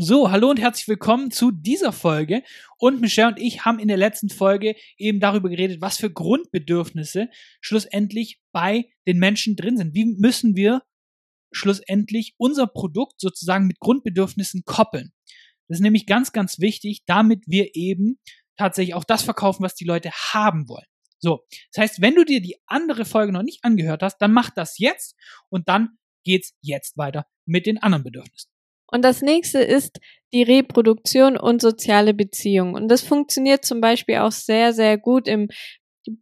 So, hallo und herzlich willkommen zu dieser Folge. Und Michelle und ich haben in der letzten Folge eben darüber geredet, was für Grundbedürfnisse schlussendlich bei den Menschen drin sind. Wie müssen wir schlussendlich unser Produkt sozusagen mit Grundbedürfnissen koppeln? Das ist nämlich ganz, ganz wichtig, damit wir eben tatsächlich auch das verkaufen, was die Leute haben wollen. So, das heißt, wenn du dir die andere Folge noch nicht angehört hast, dann mach das jetzt und dann geht's jetzt weiter mit den anderen Bedürfnissen. Und das nächste ist die Reproduktion und soziale Beziehungen. Und das funktioniert zum Beispiel auch sehr, sehr gut im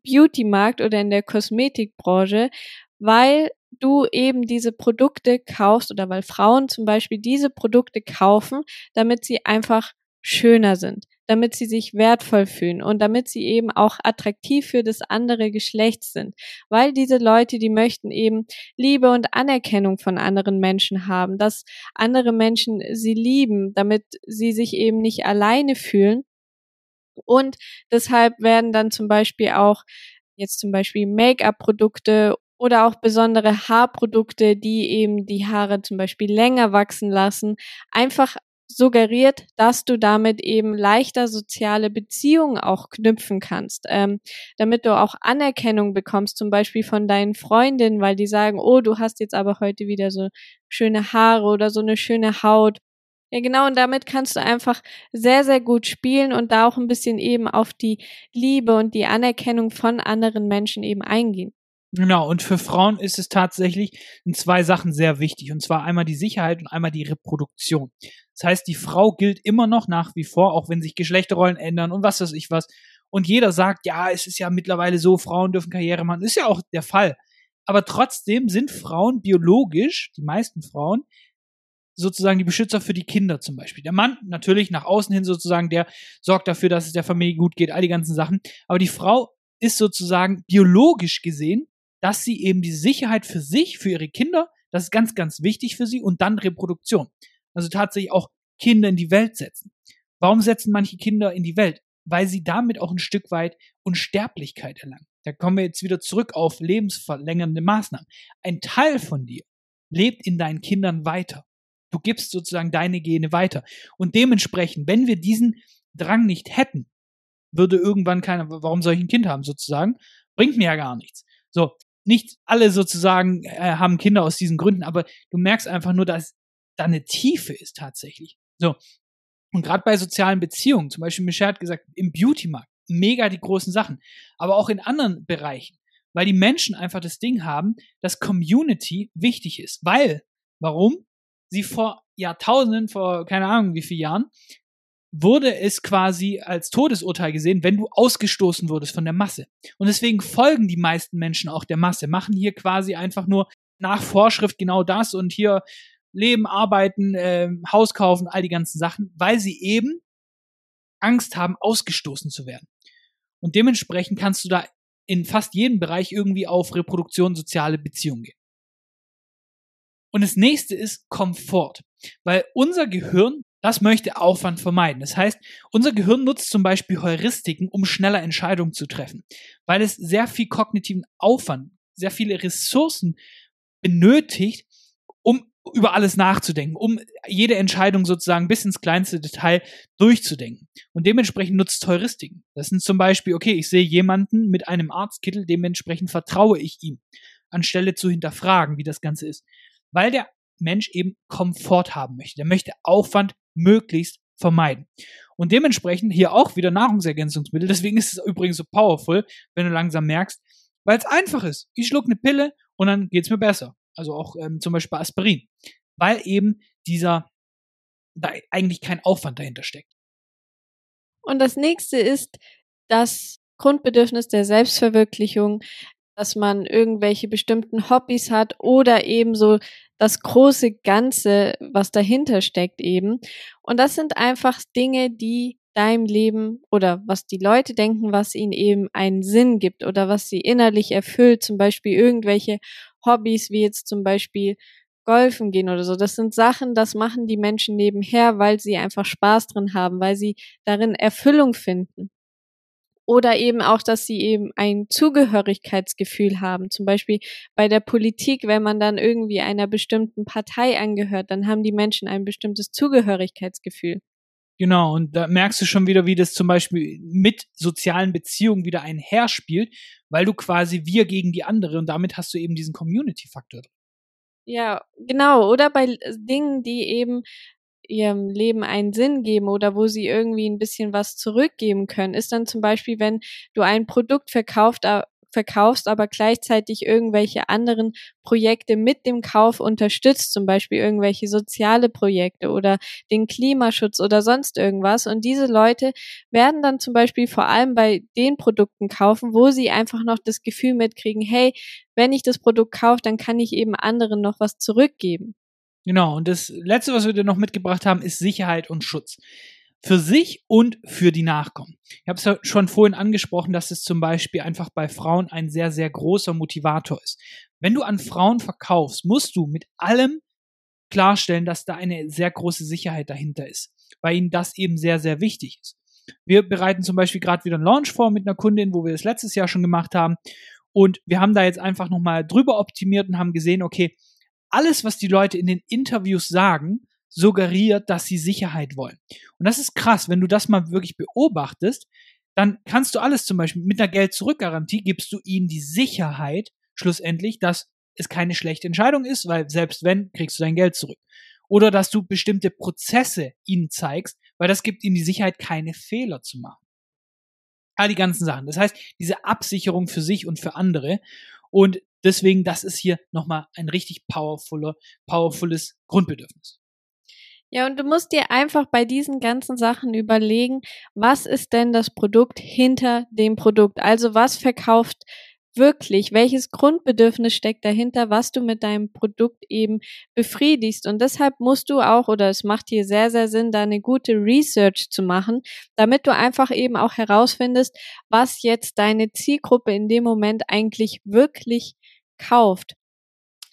Beauty-Markt oder in der Kosmetikbranche, weil du eben diese Produkte kaufst oder weil Frauen zum Beispiel diese Produkte kaufen, damit sie einfach schöner sind damit sie sich wertvoll fühlen und damit sie eben auch attraktiv für das andere Geschlecht sind. Weil diese Leute, die möchten eben Liebe und Anerkennung von anderen Menschen haben, dass andere Menschen sie lieben, damit sie sich eben nicht alleine fühlen. Und deshalb werden dann zum Beispiel auch jetzt zum Beispiel Make-up-Produkte oder auch besondere Haarprodukte, die eben die Haare zum Beispiel länger wachsen lassen, einfach suggeriert, dass du damit eben leichter soziale Beziehungen auch knüpfen kannst, ähm, damit du auch Anerkennung bekommst, zum Beispiel von deinen Freundinnen, weil die sagen, oh, du hast jetzt aber heute wieder so schöne Haare oder so eine schöne Haut. Ja, genau, und damit kannst du einfach sehr, sehr gut spielen und da auch ein bisschen eben auf die Liebe und die Anerkennung von anderen Menschen eben eingehen. Genau, und für Frauen ist es tatsächlich in zwei Sachen sehr wichtig. Und zwar einmal die Sicherheit und einmal die Reproduktion. Das heißt, die Frau gilt immer noch nach wie vor, auch wenn sich Geschlechterrollen ändern und was weiß ich was. Und jeder sagt, ja, es ist ja mittlerweile so, Frauen dürfen Karriere machen. Ist ja auch der Fall. Aber trotzdem sind Frauen biologisch, die meisten Frauen, sozusagen die Beschützer für die Kinder zum Beispiel. Der Mann natürlich nach außen hin sozusagen, der sorgt dafür, dass es der Familie gut geht, all die ganzen Sachen. Aber die Frau ist sozusagen biologisch gesehen dass sie eben die Sicherheit für sich, für ihre Kinder, das ist ganz, ganz wichtig für sie und dann Reproduktion. Also tatsächlich auch Kinder in die Welt setzen. Warum setzen manche Kinder in die Welt? Weil sie damit auch ein Stück weit Unsterblichkeit erlangen. Da kommen wir jetzt wieder zurück auf lebensverlängernde Maßnahmen. Ein Teil von dir lebt in deinen Kindern weiter. Du gibst sozusagen deine Gene weiter. Und dementsprechend, wenn wir diesen Drang nicht hätten, würde irgendwann keiner, warum soll ich ein Kind haben sozusagen? Bringt mir ja gar nichts. So, nicht alle sozusagen äh, haben Kinder aus diesen Gründen, aber du merkst einfach nur, dass da eine Tiefe ist tatsächlich. So. Und gerade bei sozialen Beziehungen, zum Beispiel Michelle hat gesagt, im Beauty-Markt, mega die großen Sachen, aber auch in anderen Bereichen, weil die Menschen einfach das Ding haben, dass Community wichtig ist. Weil, warum? Sie vor Jahrtausenden, vor keine Ahnung wie vielen Jahren, wurde es quasi als Todesurteil gesehen, wenn du ausgestoßen wurdest von der Masse. Und deswegen folgen die meisten Menschen auch der Masse, machen hier quasi einfach nur nach Vorschrift genau das und hier leben, arbeiten, äh, Haus kaufen, all die ganzen Sachen, weil sie eben Angst haben, ausgestoßen zu werden. Und dementsprechend kannst du da in fast jedem Bereich irgendwie auf Reproduktion, soziale Beziehungen gehen. Und das nächste ist Komfort, weil unser Gehirn das möchte Aufwand vermeiden. Das heißt, unser Gehirn nutzt zum Beispiel Heuristiken, um schneller Entscheidungen zu treffen, weil es sehr viel kognitiven Aufwand, sehr viele Ressourcen benötigt, um über alles nachzudenken, um jede Entscheidung sozusagen bis ins kleinste Detail durchzudenken. Und dementsprechend nutzt Heuristiken. Das sind zum Beispiel, okay, ich sehe jemanden mit einem Arztkittel, dementsprechend vertraue ich ihm, anstelle zu hinterfragen, wie das Ganze ist. Weil der Mensch eben Komfort haben möchte. Der möchte Aufwand möglichst vermeiden. Und dementsprechend hier auch wieder Nahrungsergänzungsmittel. Deswegen ist es übrigens so powerful, wenn du langsam merkst, weil es einfach ist. Ich schluck eine Pille und dann geht's mir besser. Also auch ähm, zum Beispiel Aspirin. Weil eben dieser, da eigentlich kein Aufwand dahinter steckt. Und das nächste ist das Grundbedürfnis der Selbstverwirklichung, dass man irgendwelche bestimmten Hobbys hat oder ebenso das große Ganze, was dahinter steckt eben. Und das sind einfach Dinge, die deinem Leben oder was die Leute denken, was ihnen eben einen Sinn gibt oder was sie innerlich erfüllt, zum Beispiel irgendwelche Hobbys, wie jetzt zum Beispiel Golfen gehen oder so. Das sind Sachen, das machen die Menschen nebenher, weil sie einfach Spaß drin haben, weil sie darin Erfüllung finden. Oder eben auch, dass sie eben ein Zugehörigkeitsgefühl haben. Zum Beispiel bei der Politik, wenn man dann irgendwie einer bestimmten Partei angehört, dann haben die Menschen ein bestimmtes Zugehörigkeitsgefühl. Genau, und da merkst du schon wieder, wie das zum Beispiel mit sozialen Beziehungen wieder einherspielt, weil du quasi wir gegen die andere und damit hast du eben diesen Community-Faktor. Ja, genau. Oder bei Dingen, die eben ihrem Leben einen Sinn geben oder wo sie irgendwie ein bisschen was zurückgeben können, ist dann zum Beispiel, wenn du ein Produkt verkauft, verkaufst, aber gleichzeitig irgendwelche anderen Projekte mit dem Kauf unterstützt, zum Beispiel irgendwelche soziale Projekte oder den Klimaschutz oder sonst irgendwas. Und diese Leute werden dann zum Beispiel vor allem bei den Produkten kaufen, wo sie einfach noch das Gefühl mitkriegen, hey, wenn ich das Produkt kaufe, dann kann ich eben anderen noch was zurückgeben. Genau, und das Letzte, was wir dir noch mitgebracht haben, ist Sicherheit und Schutz. Für sich und für die Nachkommen. Ich habe es ja schon vorhin angesprochen, dass es zum Beispiel einfach bei Frauen ein sehr, sehr großer Motivator ist. Wenn du an Frauen verkaufst, musst du mit allem klarstellen, dass da eine sehr große Sicherheit dahinter ist, weil ihnen das eben sehr, sehr wichtig ist. Wir bereiten zum Beispiel gerade wieder einen Launch vor mit einer Kundin, wo wir das letztes Jahr schon gemacht haben. Und wir haben da jetzt einfach nochmal drüber optimiert und haben gesehen, okay, alles, was die Leute in den Interviews sagen, suggeriert, dass sie Sicherheit wollen. Und das ist krass, wenn du das mal wirklich beobachtest, dann kannst du alles zum Beispiel mit einer Geld-Zurück-Garantie gibst du ihnen die Sicherheit, schlussendlich, dass es keine schlechte Entscheidung ist, weil selbst wenn, kriegst du dein Geld zurück. Oder dass du bestimmte Prozesse ihnen zeigst, weil das gibt ihnen die Sicherheit, keine Fehler zu machen. All die ganzen Sachen. Das heißt, diese Absicherung für sich und für andere. Und Deswegen, das ist hier nochmal ein richtig powerfuler, powerfules Grundbedürfnis. Ja, und du musst dir einfach bei diesen ganzen Sachen überlegen, was ist denn das Produkt hinter dem Produkt? Also was verkauft wirklich, welches Grundbedürfnis steckt dahinter, was du mit deinem Produkt eben befriedigst. Und deshalb musst du auch, oder es macht hier sehr, sehr Sinn, da eine gute Research zu machen, damit du einfach eben auch herausfindest, was jetzt deine Zielgruppe in dem Moment eigentlich wirklich kauft.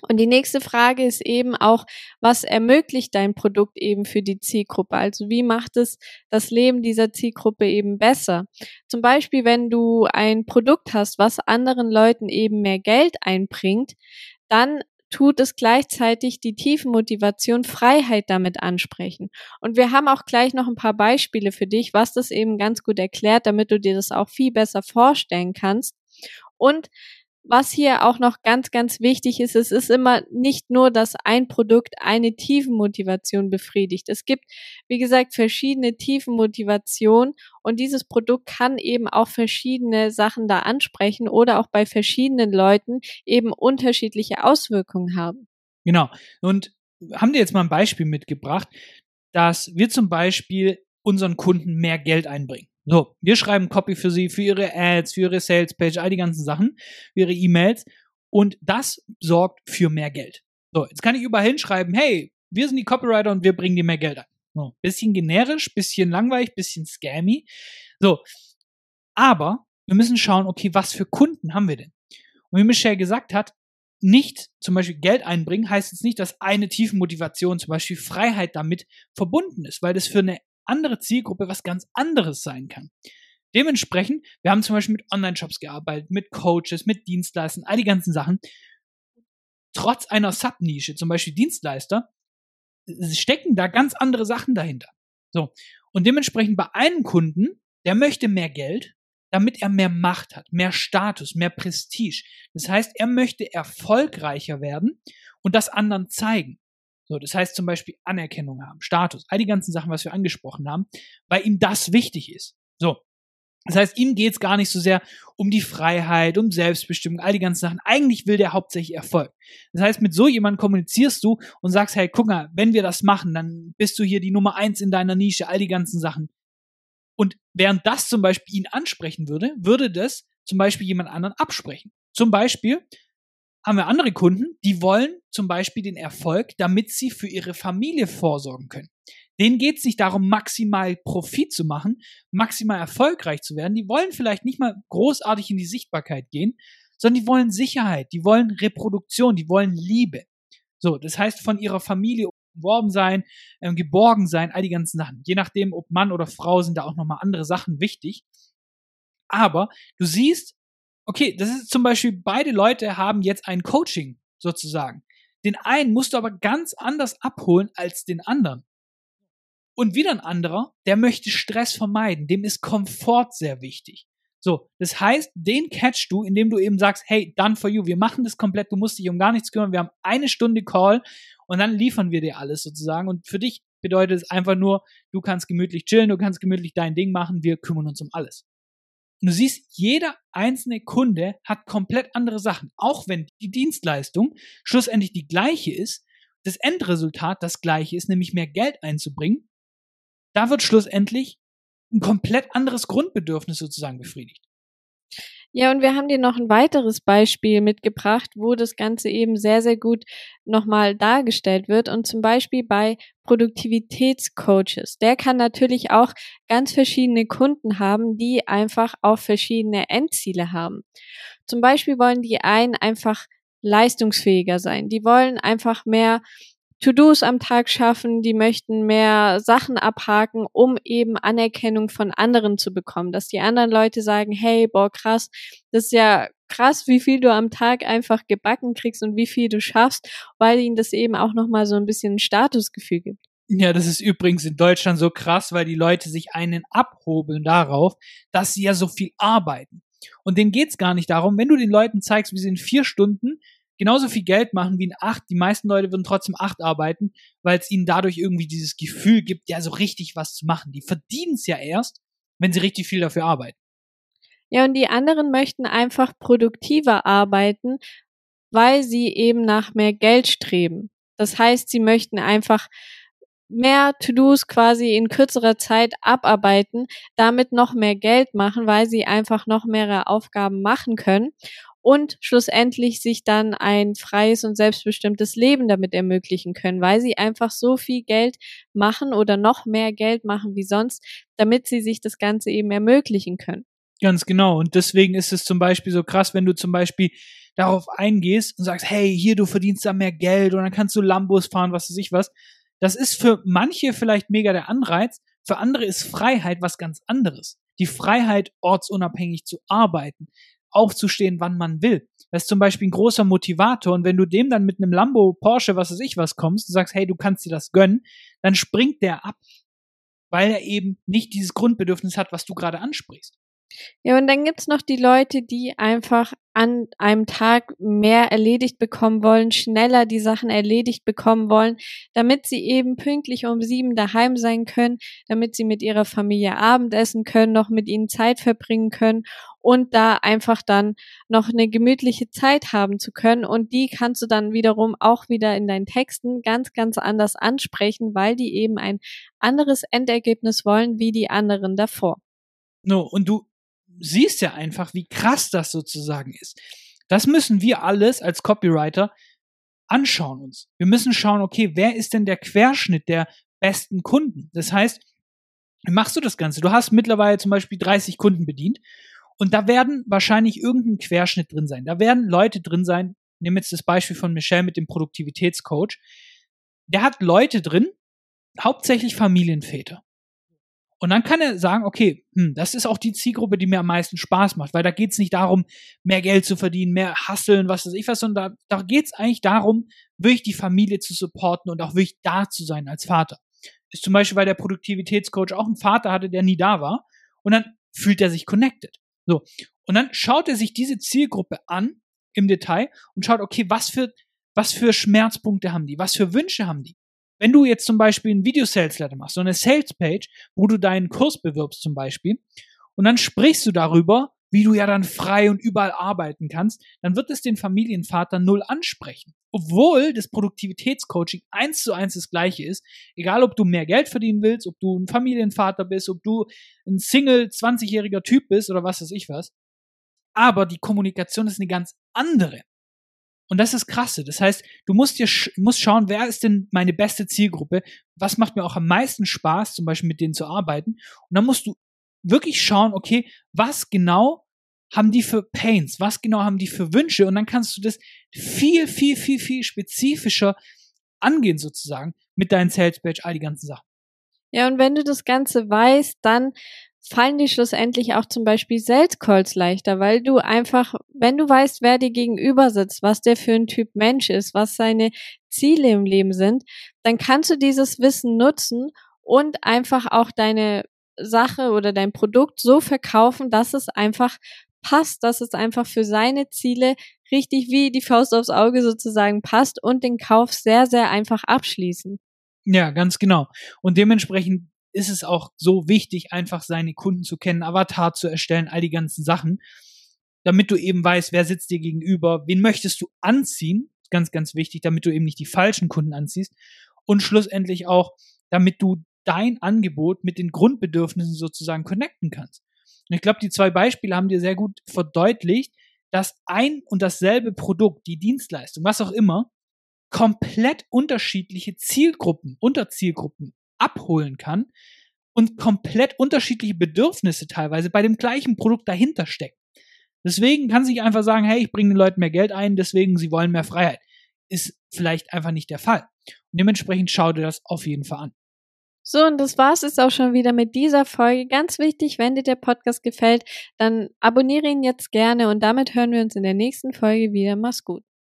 Und die nächste Frage ist eben auch, was ermöglicht dein Produkt eben für die Zielgruppe? Also wie macht es das Leben dieser Zielgruppe eben besser? Zum Beispiel, wenn du ein Produkt hast, was anderen Leuten eben mehr Geld einbringt, dann tut es gleichzeitig die tiefen Motivation Freiheit damit ansprechen. Und wir haben auch gleich noch ein paar Beispiele für dich, was das eben ganz gut erklärt, damit du dir das auch viel besser vorstellen kannst. Und was hier auch noch ganz, ganz wichtig ist, es ist immer nicht nur, dass ein Produkt eine Tiefenmotivation befriedigt. Es gibt, wie gesagt, verschiedene Tiefenmotivationen und dieses Produkt kann eben auch verschiedene Sachen da ansprechen oder auch bei verschiedenen Leuten eben unterschiedliche Auswirkungen haben. Genau. Und haben dir jetzt mal ein Beispiel mitgebracht, dass wir zum Beispiel unseren Kunden mehr Geld einbringen. So, wir schreiben Copy für sie, für ihre Ads, für ihre Salespage, all die ganzen Sachen, für ihre E-Mails. Und das sorgt für mehr Geld. So, jetzt kann ich überall hinschreiben, hey, wir sind die Copywriter und wir bringen dir mehr Geld ein. So, bisschen generisch, bisschen langweilig, bisschen scammy. So, aber wir müssen schauen, okay, was für Kunden haben wir denn? Und wie Michelle gesagt hat, nicht zum Beispiel Geld einbringen heißt jetzt nicht, dass eine tiefe Motivation, zum Beispiel Freiheit damit verbunden ist, weil das für eine andere Zielgruppe was ganz anderes sein kann. Dementsprechend, wir haben zum Beispiel mit Online-Shops gearbeitet, mit Coaches, mit Dienstleistern, all die ganzen Sachen. Trotz einer Subnische, zum Beispiel Dienstleister, stecken da ganz andere Sachen dahinter. So. Und dementsprechend bei einem Kunden, der möchte mehr Geld, damit er mehr Macht hat, mehr Status, mehr Prestige. Das heißt, er möchte erfolgreicher werden und das anderen zeigen. So, das heißt zum Beispiel Anerkennung haben, Status, all die ganzen Sachen, was wir angesprochen haben, weil ihm das wichtig ist. So. Das heißt, ihm geht's gar nicht so sehr um die Freiheit, um Selbstbestimmung, all die ganzen Sachen. Eigentlich will der hauptsächlich Erfolg. Das heißt, mit so jemandem kommunizierst du und sagst, hey, guck mal, wenn wir das machen, dann bist du hier die Nummer eins in deiner Nische, all die ganzen Sachen. Und während das zum Beispiel ihn ansprechen würde, würde das zum Beispiel jemand anderen absprechen. Zum Beispiel, haben wir andere Kunden, die wollen zum Beispiel den Erfolg, damit sie für ihre Familie vorsorgen können. Denen geht es nicht darum, maximal Profit zu machen, maximal erfolgreich zu werden. Die wollen vielleicht nicht mal großartig in die Sichtbarkeit gehen, sondern die wollen Sicherheit, die wollen Reproduktion, die wollen Liebe. So, das heißt von ihrer Familie umworben sein, ähm, geborgen sein, all die ganzen Sachen. Je nachdem, ob Mann oder Frau, sind da auch nochmal andere Sachen wichtig. Aber du siehst, okay, das ist zum Beispiel, beide Leute haben jetzt ein Coaching sozusagen. Den einen musst du aber ganz anders abholen als den anderen. Und wieder ein anderer, der möchte Stress vermeiden, dem ist Komfort sehr wichtig. So, das heißt, den catchst du, indem du eben sagst, hey, done for you, wir machen das komplett, du musst dich um gar nichts kümmern, wir haben eine Stunde Call und dann liefern wir dir alles sozusagen. Und für dich bedeutet es einfach nur, du kannst gemütlich chillen, du kannst gemütlich dein Ding machen, wir kümmern uns um alles. Und du siehst, jeder einzelne Kunde hat komplett andere Sachen, auch wenn die Dienstleistung schlussendlich die gleiche ist, das Endresultat das gleiche ist, nämlich mehr Geld einzubringen da wird schlussendlich ein komplett anderes Grundbedürfnis sozusagen befriedigt. Ja, und wir haben dir noch ein weiteres Beispiel mitgebracht, wo das Ganze eben sehr, sehr gut nochmal dargestellt wird. Und zum Beispiel bei Produktivitätscoaches. Der kann natürlich auch ganz verschiedene Kunden haben, die einfach auch verschiedene Endziele haben. Zum Beispiel wollen die einen einfach leistungsfähiger sein. Die wollen einfach mehr To-Dos am Tag schaffen, die möchten mehr Sachen abhaken, um eben Anerkennung von anderen zu bekommen, dass die anderen Leute sagen, hey, boah, krass, das ist ja krass, wie viel du am Tag einfach gebacken kriegst und wie viel du schaffst, weil ihnen das eben auch nochmal so ein bisschen ein Statusgefühl gibt. Ja, das ist übrigens in Deutschland so krass, weil die Leute sich einen abhobeln darauf, dass sie ja so viel arbeiten. Und denen geht's gar nicht darum, wenn du den Leuten zeigst, wie sie in vier Stunden genauso viel Geld machen wie in acht. Die meisten Leute würden trotzdem acht arbeiten, weil es ihnen dadurch irgendwie dieses Gefühl gibt, ja, so richtig was zu machen. Die verdienen es ja erst, wenn sie richtig viel dafür arbeiten. Ja, und die anderen möchten einfach produktiver arbeiten, weil sie eben nach mehr Geld streben. Das heißt, sie möchten einfach mehr To-Dos quasi in kürzerer Zeit abarbeiten, damit noch mehr Geld machen, weil sie einfach noch mehrere Aufgaben machen können und schlussendlich sich dann ein freies und selbstbestimmtes Leben damit ermöglichen können, weil sie einfach so viel Geld machen oder noch mehr Geld machen wie sonst, damit sie sich das Ganze eben ermöglichen können. Ganz genau. Und deswegen ist es zum Beispiel so krass, wenn du zum Beispiel darauf eingehst und sagst, hey, hier, du verdienst da mehr Geld und dann kannst du Lambos fahren, was weiß ich was. Das ist für manche vielleicht mega der Anreiz, für andere ist Freiheit was ganz anderes. Die Freiheit, ortsunabhängig zu arbeiten, aufzustehen, wann man will. Das ist zum Beispiel ein großer Motivator. Und wenn du dem dann mit einem Lambo, Porsche, was weiß ich was kommst und sagst, hey, du kannst dir das gönnen, dann springt der ab, weil er eben nicht dieses Grundbedürfnis hat, was du gerade ansprichst. Ja, und dann gibt's noch die Leute, die einfach an einem Tag mehr erledigt bekommen wollen, schneller die Sachen erledigt bekommen wollen, damit sie eben pünktlich um sieben daheim sein können, damit sie mit ihrer Familie Abendessen können, noch mit ihnen Zeit verbringen können und da einfach dann noch eine gemütliche Zeit haben zu können. Und die kannst du dann wiederum auch wieder in deinen Texten ganz, ganz anders ansprechen, weil die eben ein anderes Endergebnis wollen wie die anderen davor. No, und du siehst ja einfach, wie krass das sozusagen ist. Das müssen wir alles als Copywriter anschauen uns. Wir müssen schauen, okay, wer ist denn der Querschnitt der besten Kunden? Das heißt, machst du das Ganze? Du hast mittlerweile zum Beispiel 30 Kunden bedient und da werden wahrscheinlich irgendein Querschnitt drin sein. Da werden Leute drin sein. Nehmen jetzt das Beispiel von Michelle mit dem Produktivitätscoach. Der hat Leute drin, hauptsächlich Familienväter. Und dann kann er sagen, okay, hm, das ist auch die Zielgruppe, die mir am meisten Spaß macht, weil da geht es nicht darum, mehr Geld zu verdienen, mehr hasseln, was weiß ich was, sondern da, da geht es eigentlich darum, wirklich die Familie zu supporten und auch wirklich da zu sein als Vater. Ist zum Beispiel, weil der Produktivitätscoach auch einen Vater hatte, der nie da war. Und dann fühlt er sich connected. So. Und dann schaut er sich diese Zielgruppe an im Detail und schaut, okay, was für, was für Schmerzpunkte haben die? Was für Wünsche haben die? Wenn du jetzt zum Beispiel ein Video-Sales-Letter machst, so eine Sales-Page, wo du deinen Kurs bewirbst zum Beispiel, und dann sprichst du darüber, wie du ja dann frei und überall arbeiten kannst, dann wird es den Familienvater null ansprechen. Obwohl das Produktivitätscoaching eins zu eins das gleiche ist, egal ob du mehr Geld verdienen willst, ob du ein Familienvater bist, ob du ein Single 20-jähriger Typ bist oder was weiß ich was. Aber die Kommunikation ist eine ganz andere. Und das ist krasse. Das heißt, du musst dir musst schauen, wer ist denn meine beste Zielgruppe? Was macht mir auch am meisten Spaß, zum Beispiel mit denen zu arbeiten? Und dann musst du wirklich schauen, okay, was genau haben die für Pains? Was genau haben die für Wünsche? Und dann kannst du das viel, viel, viel, viel spezifischer angehen sozusagen mit deinen Sales Page, all die ganzen Sachen. Ja, und wenn du das Ganze weißt, dann fallen dir schlussendlich auch zum Beispiel Sales Calls leichter, weil du einfach, wenn du weißt, wer dir gegenüber sitzt, was der für ein Typ Mensch ist, was seine Ziele im Leben sind, dann kannst du dieses Wissen nutzen und einfach auch deine Sache oder dein Produkt so verkaufen, dass es einfach passt, dass es einfach für seine Ziele richtig wie die Faust aufs Auge sozusagen passt und den Kauf sehr, sehr einfach abschließen. Ja, ganz genau. Und dementsprechend ist es auch so wichtig, einfach seine Kunden zu kennen, Avatar zu erstellen, all die ganzen Sachen, damit du eben weißt, wer sitzt dir gegenüber, wen möchtest du anziehen, ganz, ganz wichtig, damit du eben nicht die falschen Kunden anziehst und schlussendlich auch, damit du dein Angebot mit den Grundbedürfnissen sozusagen connecten kannst. Und ich glaube, die zwei Beispiele haben dir sehr gut verdeutlicht, dass ein und dasselbe Produkt, die Dienstleistung, was auch immer, komplett unterschiedliche Zielgruppen, Unterzielgruppen abholen kann und komplett unterschiedliche Bedürfnisse teilweise bei dem gleichen Produkt dahinter stecken. Deswegen kann sich einfach sagen, hey, ich bringe den Leuten mehr Geld ein, deswegen sie wollen mehr Freiheit. Ist vielleicht einfach nicht der Fall. Und dementsprechend schau dir das auf jeden Fall an. So, und das war's jetzt auch schon wieder mit dieser Folge. Ganz wichtig, wenn dir der Podcast gefällt, dann abonniere ihn jetzt gerne und damit hören wir uns in der nächsten Folge wieder. Mach's gut.